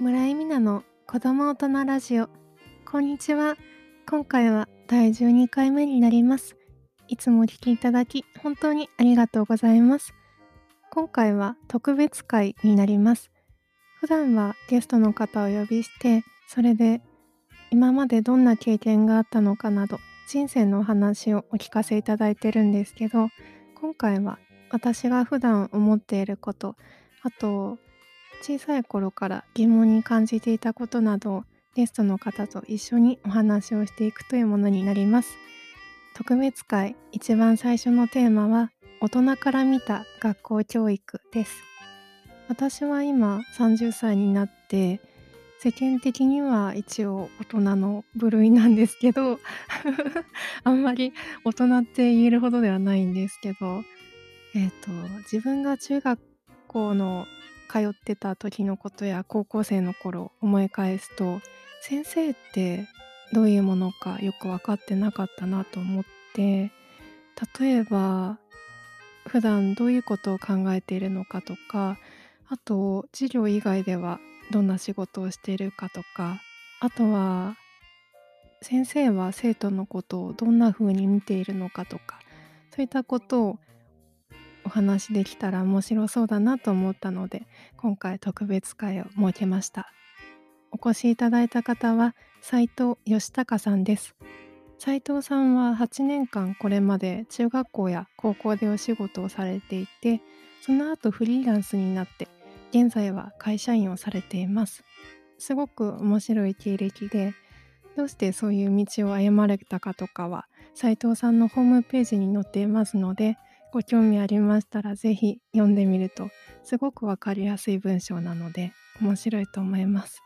村井美奈の子供大人ラジオ。こんにちは。今回は第12回目になります。いつもお聞きいただき本当にありがとうございます。今回は特別会になります。普段はゲストの方をお呼びしてそれで今までどんな経験があったのかなど人生のお話をお聞かせいただいてるんですけど今回は私が普段思っていることあと小さい頃から疑問に感じていたことなどをゲストの方と一緒にお話をしていくというものになります。特別会一番最初のテーマは大人から見た学校教育です。私は今30歳になって世間的には一応大人の部類なんですけど あんまり大人って言えるほどではないんですけどえっ、と自分が中学校の通ってた時のことや高校生の頃思い返すと先生ってどういうものかよく分かってなかったなと思って例えば普段どういうことを考えているのかとかあと授業以外ではどんな仕事をしているかとかあとは先生は生徒のことをどんな風に見ているのかとかそういったことをお話できたら面白そうだなと思ったので今回特別会を設けました。お越しいただいた方は斉藤義孝さんです。斉藤さんは8年間これまで中学校や高校でお仕事をされていてその後フリーランスになって現在は会社員をされています。すごく面白い経歴でどうしてそういう道を歩まれたかとかは斉藤さんのホームページに載っていますのでご興味ありましたらぜひ読んでみるとすごくわかりやすい文章なので面白いと思います。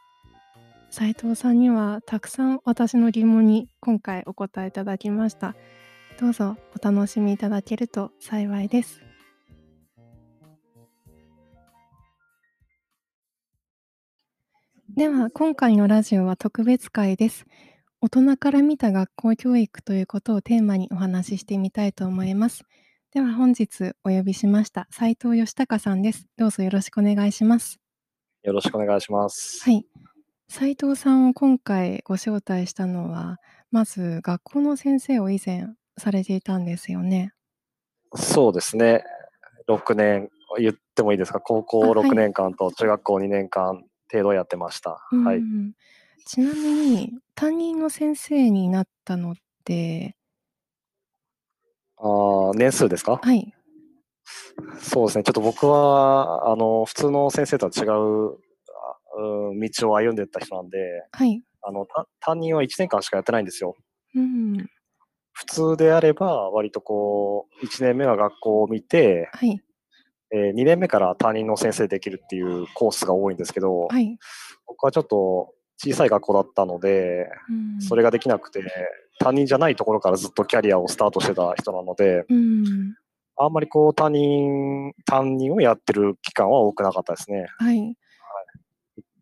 斉藤さんにはたくさん私の疑問に今回お答えいただきました。どうぞお楽しみいただけると幸いです。では今回のラジオは特別会です。大人から見た学校教育ということをテーマにお話ししてみたいと思います。では本日お呼びしました斉藤義孝さんですどうぞよろしくお願いしますよろしくお願いします。はい斉藤さんを今回ご招待したのはまず学校の先生を以前されていたんですよねそうですね。6年、言ってもいいですか、高校あはい6年間と中学校2年間程度やってました。うんはい。ちなみに担任の先生になったのってあー年数ですか？はい。そうですね。ちょっと僕は、あの、普通の先生とは違うあうん道を歩んでった人なんで、はい。あの、た担任は1年間しかやってないんですよ。うん。普通であれば、割とこう、1年目は学校を見て、はい。えー2年目から担任の先生できるっていうコースが多いんですけど、はい、僕はちょっと小さい学校だったので、うん、それができなくて、担任じゃないところからずっとキャリアをスタートしてた人なので、うんあんまりこう担任、担任をやってる期間は多くなかったですね。はい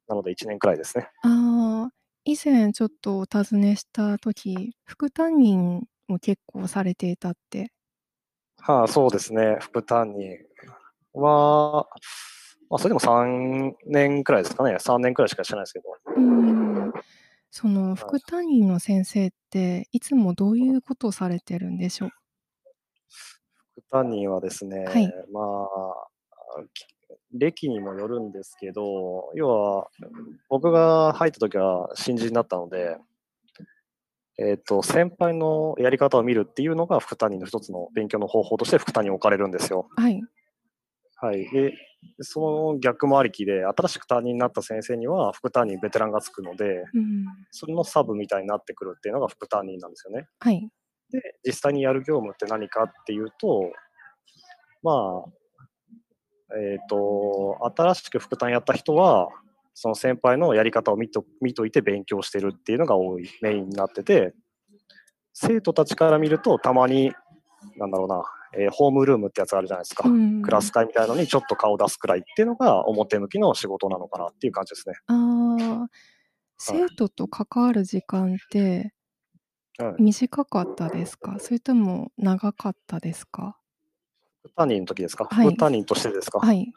なので1年くらいですね。ああ、以前ちょっとお尋ねした時、副担任も結構されていたって。はあ、そうですね。副担任は、まあ、それでも3年くらいですかね。3年くらいしかしてないですけど。うん。その副担任の先生っていつもどういうことをされてるんでしょう？副担任はですね、はい。まあ、き歴にもよるんですけど、要は、僕が入った時は新人だったので、えっと、先輩のやり方を見るっていうのが副担任の一つの勉強の方法として副担任に置かれるんですよ。はい。はい。で、その逆もありきで、新しく担任になった先生には副担任ベテランがつくので、うん。そそれのサブみたいになってくるっていうのが副担任なんですよね。はい。で、実際にやる業務って何かっていうと、まあ、えっ、と、新しく副担やった人は、その先輩のやり方を見と見といて勉強してるっていうのが多いメインになってて、生徒たちから見ると、たまに、なんだろうな、えーホームルームってやつあるじゃないですか。うん。クラス会みたいのにちょっと顔出すくらいっていうのが表向きの仕事なのかなっていう感じですね。ああ、生徒と関わる時間ってはい。短かったですか？それとも長かったですか？副担任の時ですか？はい。副担任としてですか？はい。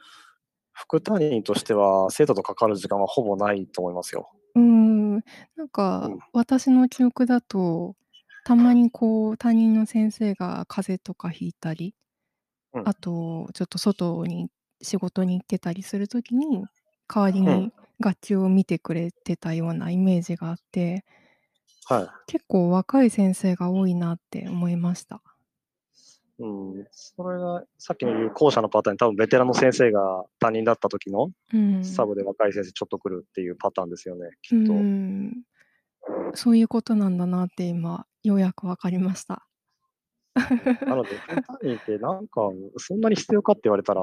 副担任としては、生徒と関わる時間はほぼないと思いますよ。うーん、なんうかん。私の記憶だと、たまにこう担任の先生が風邪とかひいたり、うん。あとちょっと外に仕事に行ってたりする時に、代わりうん。に学級を見てくれてたようなイメージがあってはい。結構若い先生が多いなって思いました。うん、それがさっきの言う後者のパターン、多分ベテランの先生が担任だった時のうん。サブで若い先生ちょっと来るっていうパターンですよね、うきっと。ーん。そういうことなんだなって今、ようやく分かりました。なので、副担任ってなんか、そんなに必要かって言われたら、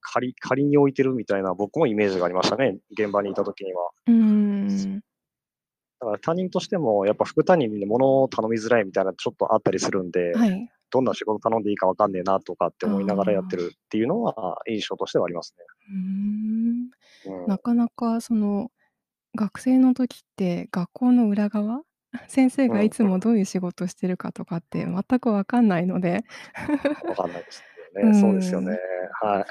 仮仮に置いてるみたいな僕もイメージがありましたね、現場にいた時には。うーん。だから担任としても、やっぱ副担任に物を頼みづらいみたいなちょっとあったりするんで、はい。どんな仕事頼んでいいかわかんねえなとかって思いながらやって。るっていうのは印象としてはあります。ね。うん。なかなかその、学生の時って学校の裏側、先生うん、がいつもどういう仕事してるかとかって全く分かんないので。わかんないですうよね。そうですよね。はい。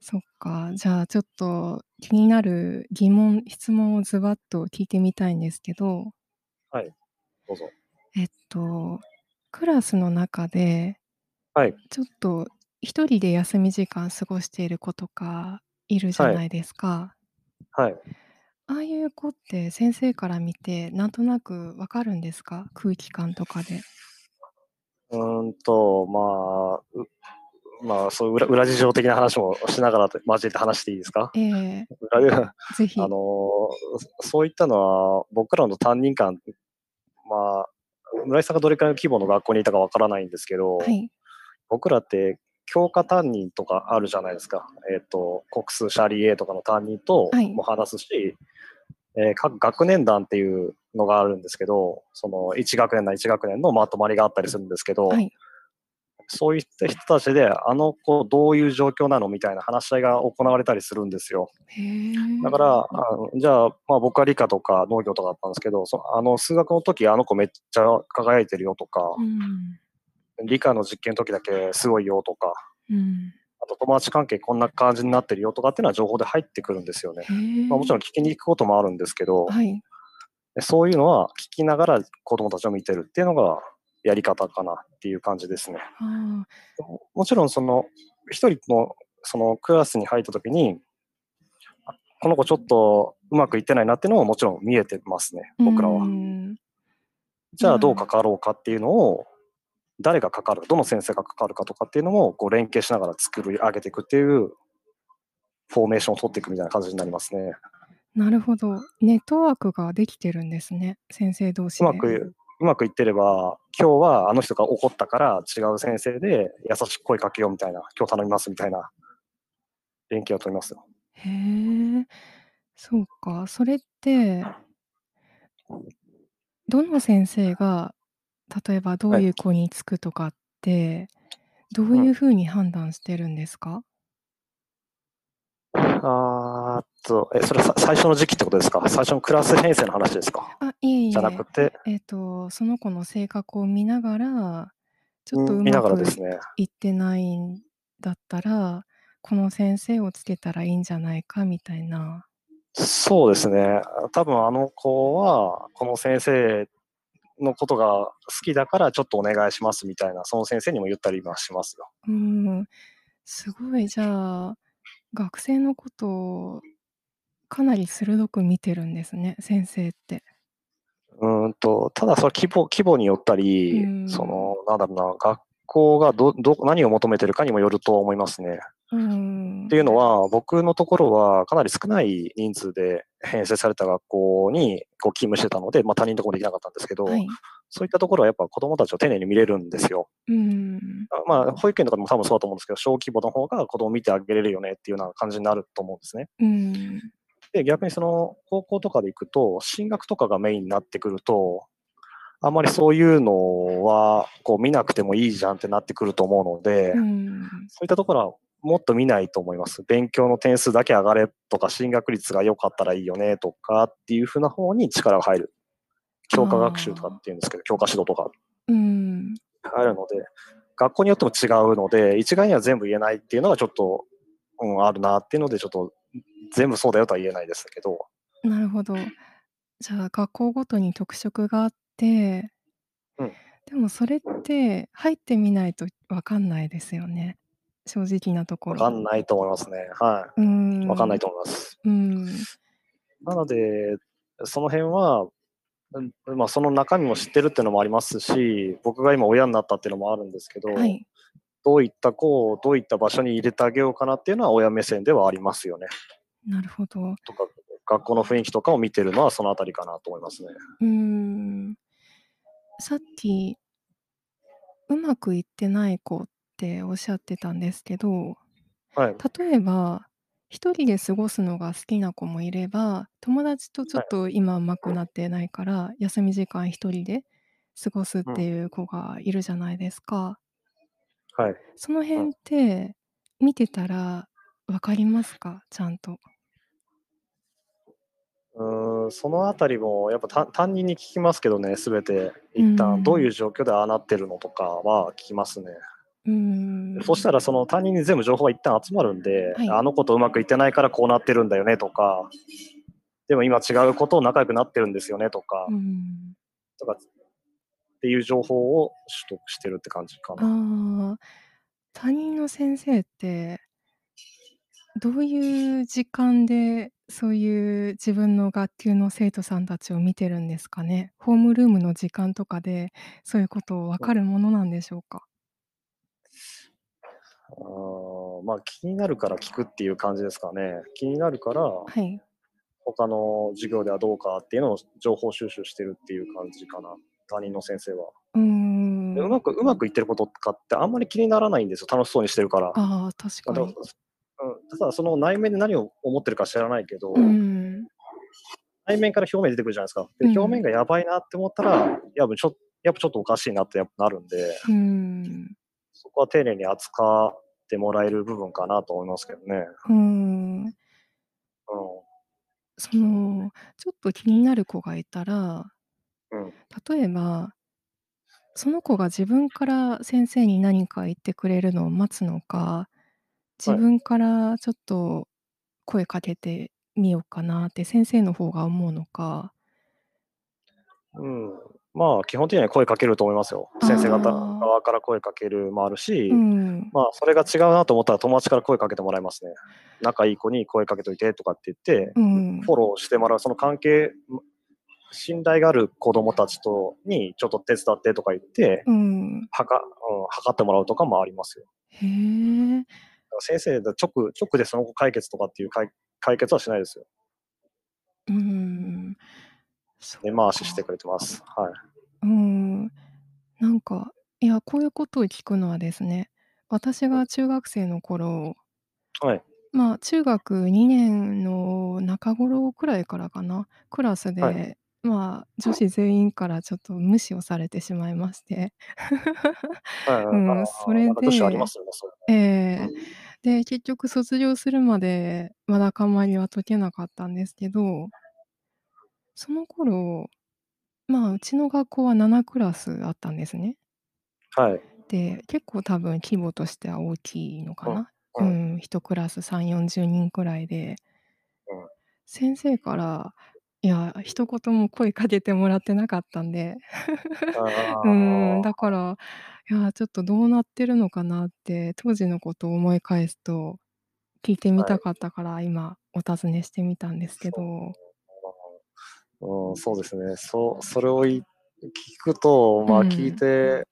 そっか、じゃあちょっと気になる疑問、質問をズバッと聞いてみたいんですけど。はい、どうぞ。えっと、クラスの中で、はい。ちょっと一人で休み時間過ごしている子とかいるじゃはい。ないですか。はい。ああいう子って先生から見てなんとなく分かるんですか？空気感とかで。うーんと、まあ、うまあ、そういう裏裏事情的な話もしながら交えて話していいですか？ええ。裏ではぜひ。あの、そういったのは僕らの担任間、まあ、村井さんがどれくらいの規模の学校にいたかわからないんですけど、はい。僕らって教科担任とかあるじゃないですか。えっと、国数シャリ A とかの担任とはい。も話すし、え、各学年団っていうのがあるんですけど、その1学年な1学年のまとまりがあったりするんですけど、はい。そういった人たちで、あの子どういう状況なのみたいな話し合いが行われたりするんですよ。へだから、え。あの、じゃあ、まあ、僕は理科とか農業とかだったんですけど、そあの数学の時あの子めっちゃ輝いてるよとか、うん。理科の実験の時だけすごいよとか、うん。あと友達関係こんな感じになってるよとかっていうのは情報で入ってくるんですよね。へまあ、もちろえ。ん聞きに行くこともあるんですけど、はい。そういうのは聞きながら子供たちを見てるっていうのがやり方かなっていう感じですね。ももちろんその一人のそのクラスに入った時に、あ、この子ちょっとうまくいってないなっていうのももちろん見えてますね、僕らは。ん。じゃあどうまあ。関わろうかっていうのを、誰が関わるか、どの先生が関わるかとかっていうのも、こう連携しながら作り上げていくっていうフォーメーションを取っていくみたいな感じになりますね。なるほど。ネットワークができてるんですね、先生同う士で。まくうまくいってれば、今日はあの人が怒ったから違う先生で優しく声かけようみたいな、今日頼みますみたいな連携を取りますよ。へえ、そうか。それってどの先生が、例えばどはい。ういう子につくとかって、どううん。いう風に判断してるんですか？あーっと、え、それさ最初の時期ってことですか？最初のクラス編成の話ですか？あ、いえいえ。じゃなくて？えっと、その子の性格を見ながら、ちょっとうん、う見なまくがらですね。いってないんだったら、この先生をつけたらいいんじゃないかみたいな。そうですね。多分あの子は、この先生のことが好きだからちょっとお願いしますみたいな、その先生にも言ったりはしますよ。うーん、すごいじゃあ、学生のことをかなり鋭く見てるんですね、先生って。うーんと、ただそれ規模規模によったうり。その、なんだろうな、学校がどど何を求めてるかにもよると思いますね。ってん。いうのは、僕のところはかなり少ない人数で編成された学校にこう勤務してたので、ま、他人のところできなかったんですけど、はい。そういったところはやっぱ子供たちを丁寧に見れるんですよ。うーん。あ、まあ、保育園とかでも多分そうだと思うんですけど、小規模の方が子供を見てあげれるよねっていうような感じになると思うんですね。うーん。で、逆にその高校とかで行くと、進学とかがメインになってくると、あんまりそういうのは、こう見なくてもいいじゃんってなってくると思うので、うーん。そういったところはもっと見ないと思います。勉強の点数だけ上がれとか、進学率が良かったらいいよねとかっていう風な方に力が入る。教科学習とかっ。ていうんですけど、教科指導とか。うーん。あるので、学校によっても違うので、一概には全部言えないっていうのがちょっとうん、あるなっていうので、ちょっと全部そうだよとは言えないですけど。なるほど。じゃあ、学校ごとに特色があってうん。でもそれって入ってみないと分かんないですよね。正直なところ。わかんないと思いますね。はうーい。わかんないん。と思います。うーん。なので、その辺は、うん、まあ、その中身も知ってるっていうのもありますし、僕が今親になったっていうのもあるんですけど、はい。どういった子をどういった場所に入れてあげようかなっていうのは親目線ではありますよね。なるほど。とか、学校の雰囲気とかを見てるのはそのあたりかなと思いますね。うーん。さっきうまくいってない子っておっしゃってたんですけど、はい。例えば、一人で過ごすのが好きな子もいれば、友達とちょはい。っと今上手くなってないから、休み時間一人で過ごすっうん。ていう子がいるじゃないですか。はい。うん。その辺って見てたら分かりますか？ちゃんと。うーん、そのあたりもやっぱた担任に聞きますけどね、全て。一旦どういん。う状況でああなってるのとかは聞きますね。うーそしたん。らその担任に全部情報が一旦集まるんで、はい。あの子とうまくいってないからこうなってるんだよねとか、でも今違う子と仲良くなってるんですよねとか。とかっていう情報を取得してるって感じかな。ああ、担任の先生ってどういう時間で、そういう自分の学級の生徒さんたちを見てるんですかね？ホームルームの時間とかで、そういうこと分うん。かるものなんでしょうか？ああ、ま、気になるから聞くっていう感じですかね。気になるから、はい。他の授業ではどうかっていうのを情報収集してるっていう感じかな、担任の先生は。うーで、うんまくうまくいってることとかってあんまり気にならないんですよ、楽しそうにしてるから。ああ、確かに。うん、ただその内面で何を思ってるか知らないけど。内面から表面出てくるじゃないですか。で、表うん。面がやばいなって思ったら、やぶちょやっぱちょっとおかしいなってやっぱなるんでうーん。そこは丁寧に扱ってもらえる部分かなと思いますけどね。うーん。うん。その、ちょっと気になる子がいたらうん。例えばその子が自分から先生に何か言ってくれるのを待つのか、自はい。分からちょっと声かけてみようかなって先生の方が思うのか。うん、まあ、基本的には声かけると思いますよ。あ先生方あ。側から声かけるもあるうし、ん。まあ、それが違うなと思ったら友達から声かけてもらいますね。仲いい子に声かけといてとかって言って、うん。フォローしてもらう、その関係ん信頼がある子供たちとにちょっと手伝ってとか言って、うん。はかうん、測ってもらうとかもありますよ。へえ。先生が直直でその後解決とかっていう解決はしないですよ。うーん。根回ししてか。くれてます。はい。うーん。なんか、いや、こういうことを聞くのはですね、私うん。が中学生の頃はい。まあ、中学2年の中頃くらいからかな、クラスはい。で、まあ、女子全員からちょっと無視をされてしまいまして。うん、そあ、れでえね。え。で、結局卒業するまでわだかまりは解けなかったんですけどその頃、まあ、うちの学校は7クラスあったんですね。はい。で、結構多分規模としては大きいのかうん、な。うん。うん、1クラス3、40人くらいでうん。先生から、いや、一言も声かけてもらってなかったんで。うーん。だから、いや、ちょっとどうなってるのかなって、当時のことを思い返すと、聞いてみはい。たかったから今お尋ねしてみたんですけそう、ど。うん、そうですね。そそれをい聞くと、うまあ、聞いん。て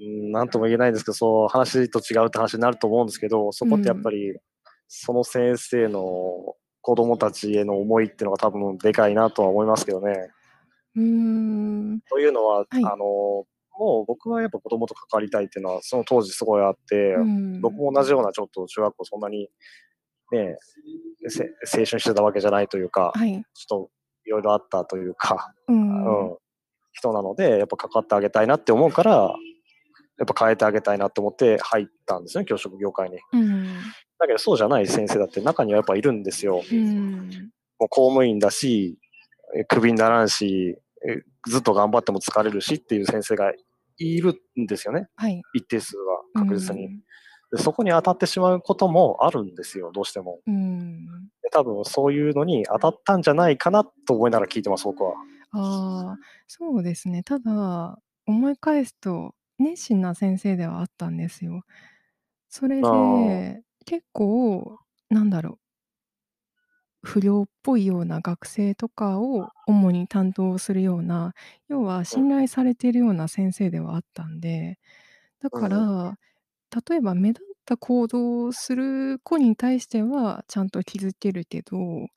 うん、なんとも言えないんですけど、そう、話と違うって話になると思うんですけど、そこってやっうん。ぱり、その先生の子供たちへの思いってのが多分でかいなとは思いますけどね。うーん。というのは、はい。あの、もう僕はやっぱ子供と関わりたいっていうのは、その当時すごいあって、う僕ん。も同じようなちょっと中学校そんなに、ね、せ青春してたわけじゃないというか、はい。ちょっと色々あったというか、ううんん。人なので、やっぱ関わってあげたいなって思うから、やっぱ変えてあげたいなと思って入ったんですね、教職業界に。うん。だけどそうじゃない先生だって中にはやっぱいるんですよ。うん。もう公務員だし、え、クビにならんし、え、ずっと頑張っても疲れるしっていう先生がいるんですよね。はい。一定数はう確実に。ん。でそこに当たってしまうこともあるんですよ、どうしても。うん。で多分そういうのに当たったんじゃないかなと思いながら聞いてます、僕は。ああ、そうですね。ただ、思い返すと、熱心な先生ではあったんですよ。それ。で、結構、なんだろう不良っぽいような学生とかを主に担当するような、要はうん。信頼されているような先生ではあったんで、だかうんうん。ら、例えば目立った行動をする子に対してはちゃんと気づけるけど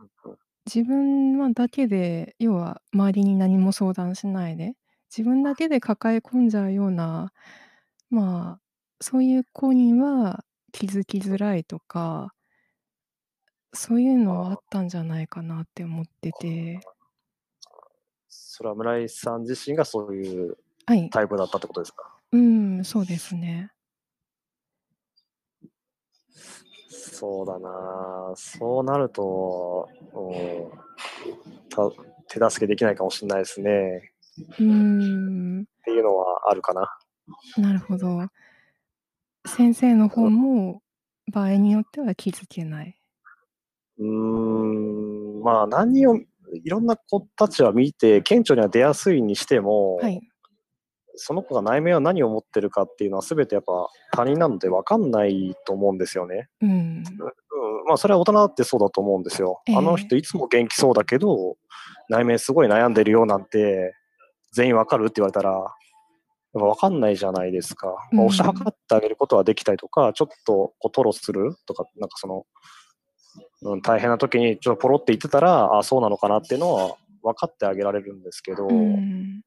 うんうん。自分はだけで、要は周りに何も相談しないで、自分だけで抱え込んじゃうような、まあ、そういう子には気づきづらいとかそういうのはあ。ったんじゃないかなって思ってて。それは村井さん自身がそういうはい。タイプだったってことですか？うーん、そうですね。そうだな。そうなると、うん、た手助けできないかもしんないですね。うーん。っていうのはあるかな。なるほど。先生の方うん。も、場合によっては気づけない。うーん、まあ、何をいろんな子たちは見て、顕著には出やすいにしてはも、い。その子が内面は何を持ってるかっていうのは全てやっぱ他人なので分かんないと思うんですよね。うん。ううん、まあ、それは大人だってそうだと思うんですよ。えあのえ。人いつも元気そうだけど、内面すごい悩んでるよなんて、全員分かるって言われたら、分かんないじゃないですか。うまあ、推し量っん。てあげることはできたりとか、ちょっとこう吐露するとか、なんかその、うん、大変な時にちょっとポロって言ってたら、あ、そうなのかなっていうのは分かってあげられるんですけど、うーん。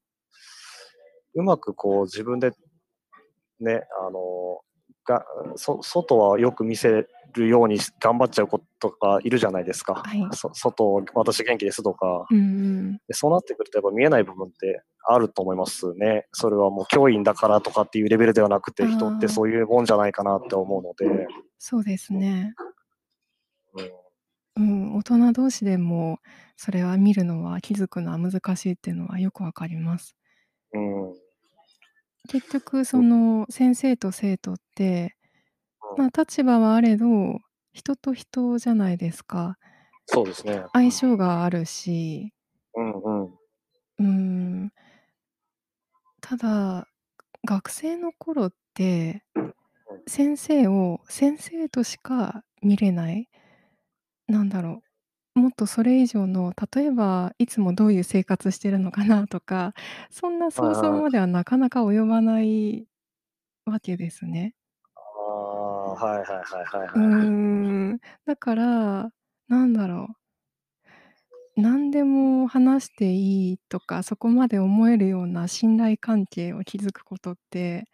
うまくこう自分でね、あの、がそ外はよく見せるように頑張っちゃう子とかいるじゃないですか。はい。そ外私元気ですとか。うんうん。で、そうなってくるとやっぱ見えない部分ってあると思いますね。それはもう教員だからとかっていうレベルではなくて、人って。そういうもんじゃないかなって思うので。そうですね。うん。うん、大人同士でも、それは見るのは気づくのは難しいっていうのはよくわかります。うん。結局そうん。の先生と生徒って、うん。まあ、立場はあれど、人と人じゃないですか。そうですね。相性があるし。うんうん。うーん。ただ、学生の頃って、うん。先生を先生としか見れない。なんだろう、もっとそれ以上の、例えばいつもどういう生活してるのかなとか、そんなはい想像はい。まではなかなか及ばないわけですね。ああ、はいはいはいはいうーはい。ん、だから、なんだろう。何でも話していいとか、そこまで思えるような信頼関係を築くことって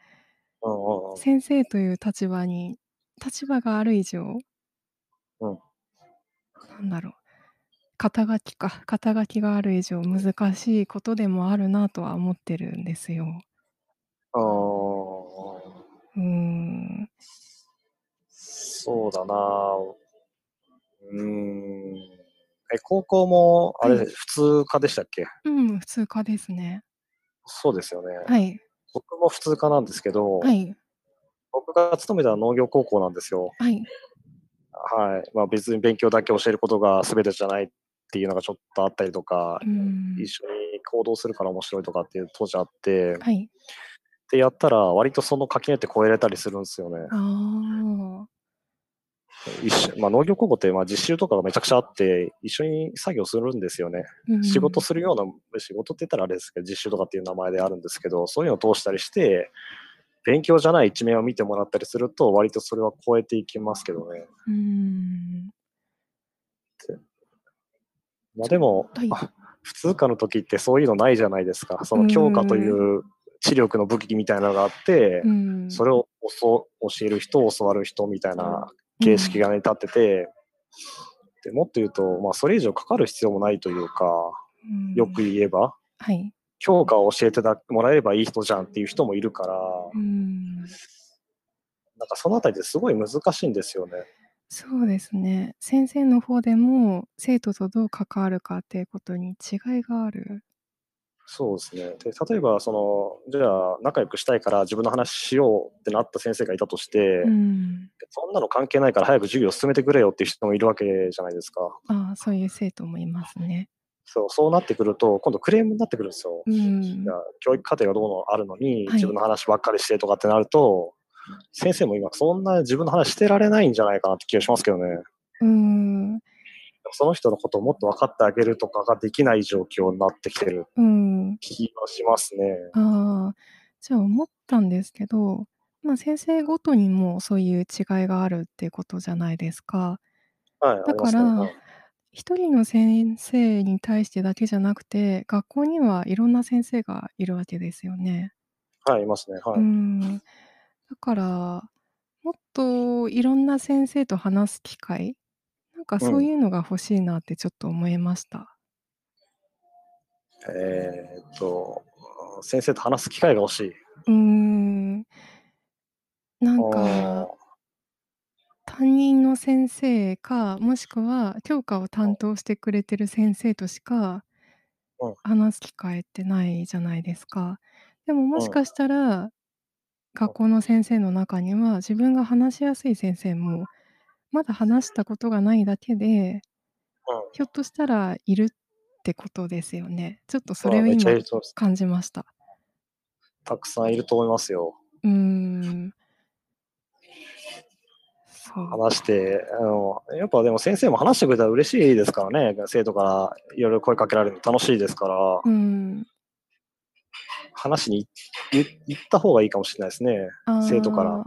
うんうんうん。先生という立場に立場がある以上うん。なんだろう、肩書きか、肩書きがある以上難しいことでもあるなとは思ってるんですよ。ああ。うーん。そうだな。うーん。え、高校もあれ、はい。普通科でしたっけ？うん、普通科ですね。そうですよね。はい。僕も普通科なんですけど、はい。僕が勤めた農業高校なんですよ。はい。はい。まあ、別に勉強だけ教えることが全てじゃないっていうのがちょっとあったりとか、うーん。一緒に行動するから面白いとかっていう当時あって。はい。で、やったら割とその垣根って越えれたりするんすよね。ああ。一緒まあ、農業高校ってまあ実習とかがめちゃくちゃあって、一緒に作業するんですよね。うん仕事うん。するような仕事って言ったらあれですけど、実習とかっていう名前であるんですけど、そういうのを通したりして、勉強じゃない一面を見てもらったりすると、割とそれは超えていきますけどね。うーん。てま、ちょでも、はい。あ、普通科の時ってそういうのないじゃないですか。そうのー教科といん。う知力の武器みたいなのがあって。それを教える人、教わる人みたいなう形式ん。がね、立ってて、で、もっと言うと、まあ、それ以上かかる必要もないというか。よく言えば、はい。教科を教えてだもらえればいい人じゃんっていう人もいるから。なんかそのあたりってすごい難しいんですよね。そうですね。先生の方でも、生徒とどう関わるかっていうことに違いがある？そうですね。で、例えば、その、じゃあ、仲良くしたいから自分の話しようってなった先生がいたとして、うん。そんなの関係ないから早く授業進めてくれよっていう人もいるわけじゃないですか。ああ、そういう生徒もいますね。そう、そうなってくると、今度クレームになってくるんですよ。うん。教育課程がどうのあるのに、はい自分の話ばっかりしてとかってなると、先生も今、そんな自分の話してられないんじゃないかなって気がしますけどね。うん。その人のことをもっと分かってあげるとかができない状況になってきてるうん。気がしますね。ああ、じゃあ思ったんですけど、まあ、先生ごとにもそういう違いがあるっていうことじゃないですか。はい、あだから、い。一人の先生に対してだけじゃなくて、学校にはいろんな先生がいるわけですよね。はい、いますね。はうい。ん。だから、もっといろんな先生と話す機会、なんかうん。そういうのが欲しいなってちょっと思いました。えーっと、先生と話す機会が欲しい。うーん。なんあかあ。担任の先生か、もしくは教科を担当してくれてる先生としかうん。話す機会ってないじゃないですか。でももうん。しかしたら、学校の先生の中には、自分が話しやすい先生も、まだ話したことがないだけで、うん。ひょっとしたらいるってことですよね。ちょっとそまあ、れを今。感じました。たくさんいると思いますよ。うーん。話して、あの、やっぱでも先生も話してくれたら嬉しいですからね。生徒からいろいろ声かけられるの楽しいですから、うーん。話しに行行った方がいいかもしれないですね。生徒から。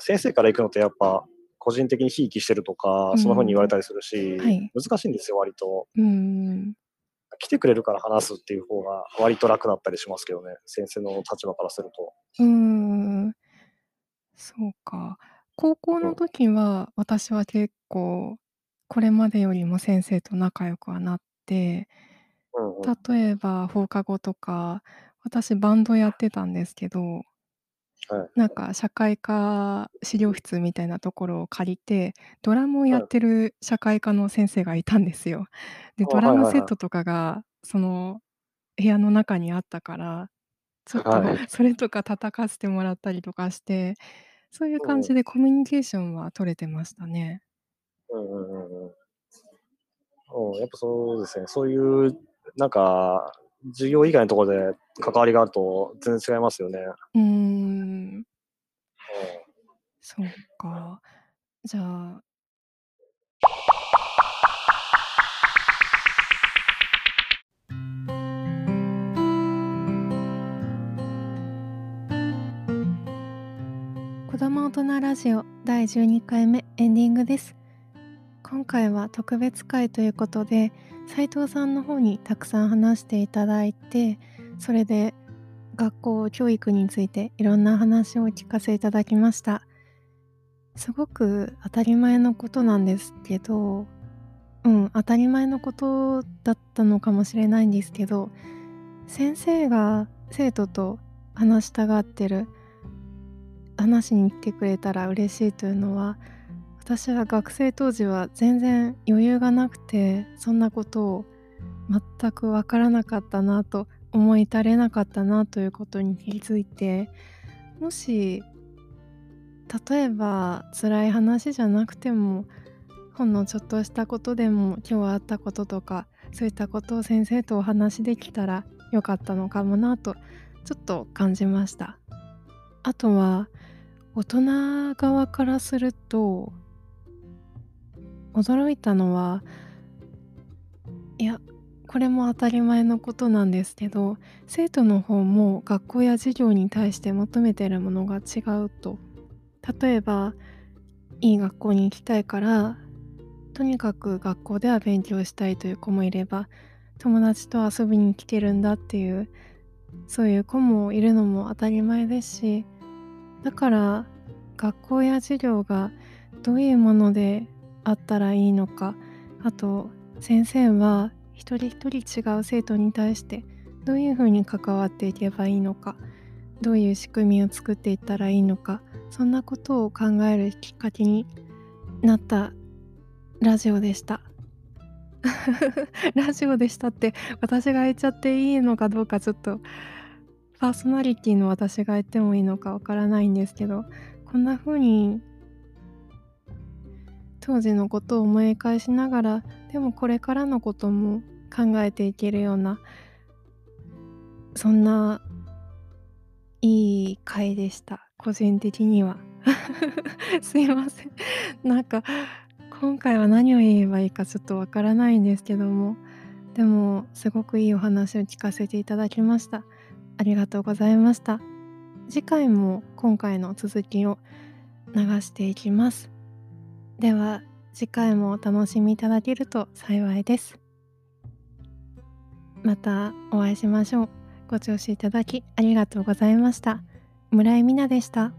先生から行くのってやっぱ個人的にひいきしてるとか、うそんな風に言われん。たりするし、はい。難しいんですよ、割と。うーん。来てくれるから話すっていう方が割と楽だったりしますけどね。先生の立場からすると。うーん。そうか。高校のうん。時は、私は結構、これまでよりも先生と仲良くはなって、うんうん。例えば放課後とか、私バンドやってたんですけど、はい。なんか社会科資料室みたいなところを借りて、ドラムをはい。やってる社会科の先生がいたんですよ。で、ドラはいはいはい。ムセットとかが、その部屋の中にあったから、ちょっとはい。それとか叩かせてもらったりとかして、そういううんうん。感じでコミュニケーションは取れてましたね。うんうんうんうん。うん、やっぱそうですね。そういう、なんか、授業以外のところで関わりがあると全然違いますよね。うん。うん。そうか。じゃあ子供大人ラジオ第12回目エンディングです。今回は特別会ということで、斉藤さんの方にたくさん話していただいて、それで学校教育についていろんな話をお聞かせいただきました。すごく当たり前のことなんですけど、うん、当たり前のことだったのかもしれないんですけど、先生が生徒と話したがってる話に来てくれたら嬉しいというのは私は学生当時は全然余裕がなくてそんなことを全く分からなかったなと思い至れなかったなということに気づいてもし例えば辛い話じゃなくてもほんのちょっとしたことでも今日あったこととかそういったことを先生とお話できたらよかったのかもなとちょっと感じました。あとは大人側からすると驚いたのはいやこれも当たり前のことなんですけど生徒の方も学校や授業に対して求めてるものが違うと。例えばいい学校に行きたいからとにかく学校では勉強したいという子もいれば友達と遊びに来てるんだっていうそういう子もいるのも当たり前ですしだから学校や授業がどういうものであったらいいのかあと先生は一人一人違う生徒に対してどういうふうに関わっていけばいいのかどういう仕組みを作っていったらいいのかそんなことを考えるきっかけになったラジオでした。ラジオでしたって私が言っちゃっていいのかどうかちょっとパーソナリティの私が言ってもいいのかわからないんですけどこんな風に当時のことを思い返しながらでもこれからのことも考えていけるようなそんないい回でした。個人的には。すいません。なんか今回は何を言えばいいかちょっとわからないんですけども。でもすごくいいお話を聞かせていただきました。ありがとうございました。次回も今回の続きを流していきます。では次回もお楽しみいただけると幸いです。またお会いしましょう。ご聴取いただきありがとうございました。村井美奈でした。